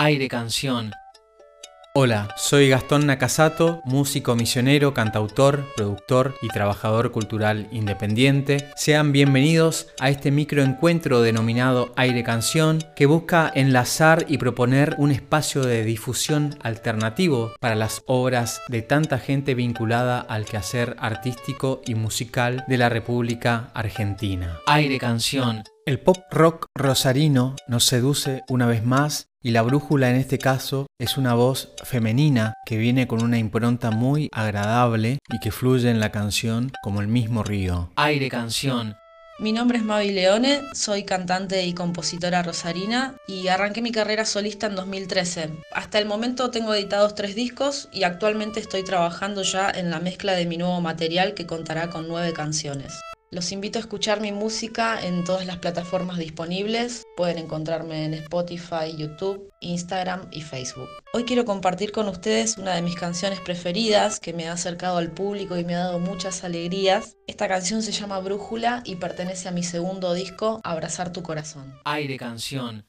Aire Canción. Hola, soy Gastón Nakasato, músico misionero, cantautor, productor y trabajador cultural independiente. Sean bienvenidos a este microencuentro denominado Aire Canción, que busca enlazar y proponer un espacio de difusión alternativo para las obras de tanta gente vinculada al quehacer artístico y musical de la República Argentina. Aire Canción. El pop rock rosarino nos seduce una vez más y la brújula en este caso es una voz femenina que viene con una impronta muy agradable y que fluye en la canción como el mismo río. Aire Canción. Mi nombre es Mavi Leone, soy cantante y compositora rosarina y arranqué mi carrera solista en 2013. Hasta el momento tengo editados tres discos y actualmente estoy trabajando ya en la mezcla de mi nuevo material que contará con nueve canciones. Los invito a escuchar mi música en todas las plataformas disponibles. Pueden encontrarme en Spotify, YouTube, Instagram y Facebook. Hoy quiero compartir con ustedes una de mis canciones preferidas que me ha acercado al público y me ha dado muchas alegrías. Esta canción se llama Brújula y pertenece a mi segundo disco, Abrazar tu corazón. Aire Canción.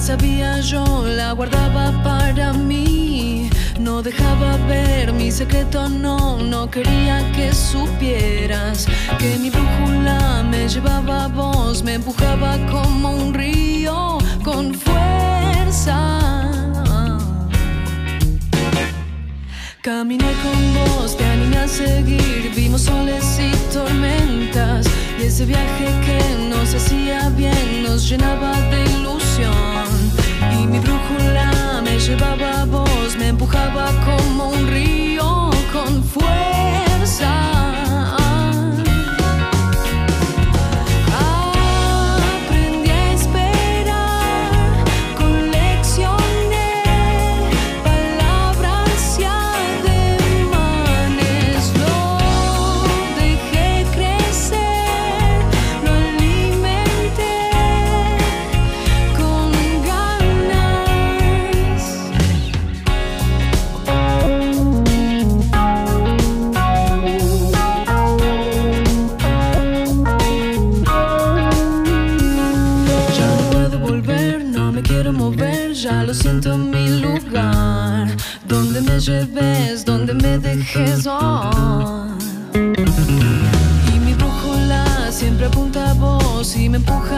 Sabía yo, la guardaba para mí. No dejaba ver mi secreto, no, no quería que supieras que mi brújula me llevaba a vos, me empujaba como un río con fuerza. Caminé con vos, te animé a seguir, vimos soles y tormentas. Y ese viaje que nos hacía bien nos llenaba de ilusión. Y mi brújula me llevaba a vos, me empujaba como lleves, donde me dejes. Oh. Y mi brújula siempre apunta a vos y me empuja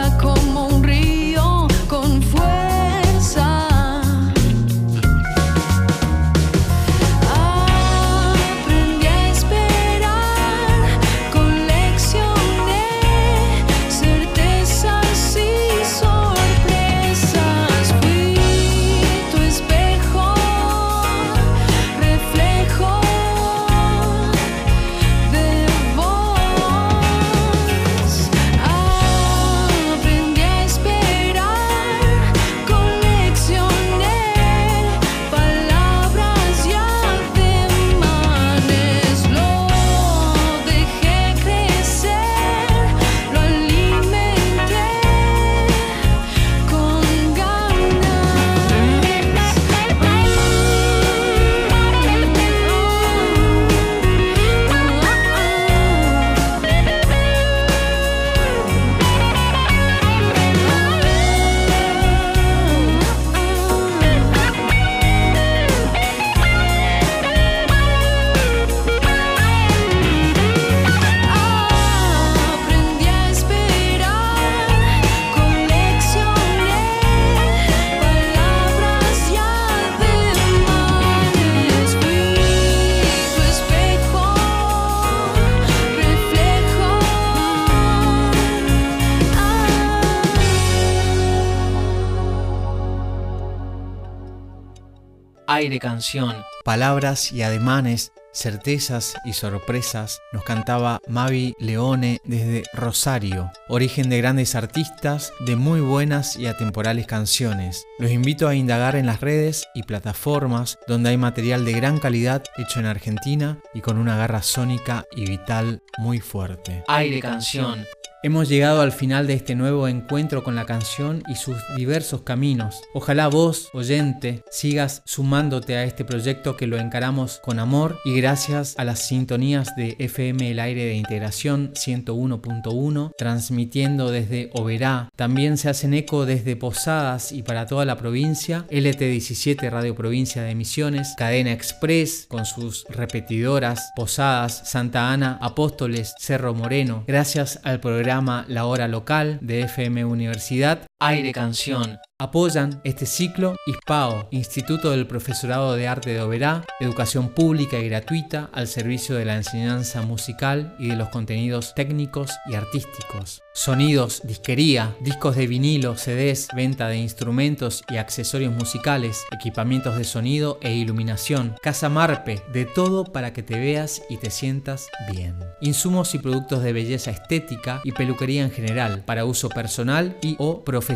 Aire Canción. Palabras y ademanes, certezas y sorpresas nos cantaba Mavi Leone desde Rosario, origen de grandes artistas, de muy buenas y atemporales canciones. Los invito a indagar en las redes y plataformas donde hay material de gran calidad hecho en Argentina y con una garra sónica y vital muy fuerte. Aire Canción. Hemos llegado al final de este nuevo encuentro con la canción y sus diversos caminos. Ojalá vos, oyente, sigas sumándote a este proyecto que lo encaramos con amor y gracias a las sintonías de FM El Aire de Integración 101.1, transmitiendo desde Oberá. También se hacen eco desde Posadas y para toda la provincia, LT17 Radio Provincia de Misiones, Cadena Express con sus repetidoras, Posadas, Santa Ana, Apóstoles, Cerro Moreno. Gracias al programa la Hora Local de FM Universidad, Aire Canción, Apoyan este ciclo ISPAO, Instituto del Profesorado de Arte de Oberá, educación pública y gratuita al servicio de la enseñanza musical y de los contenidos técnicos y artísticos. Sonidos, disquería, discos de vinilo, CDs, venta de instrumentos y accesorios musicales, equipamientos de sonido e iluminación, Casa Marpe, de todo para que te veas y te sientas bien. Insumos y productos de belleza estética y peluquería en general, para uso personal y o profesional.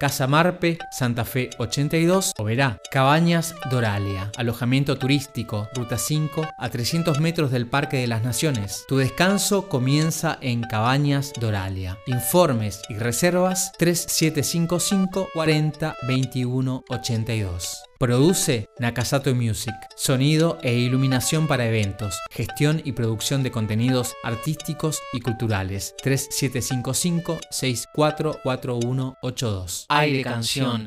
Casa Marpe Santa Fe 82, Oberá, Cabañas Doralia, alojamiento turístico, Ruta 5, a 300 metros del Parque de las Naciones. Tu descanso comienza en Cabañas Doralia. Informes y reservas 3755 40 21 82. Produce Nakasato Music. Sonido e iluminación para eventos. Gestión y producción de contenidos artísticos y culturales. 3755 644182. Aire Canción.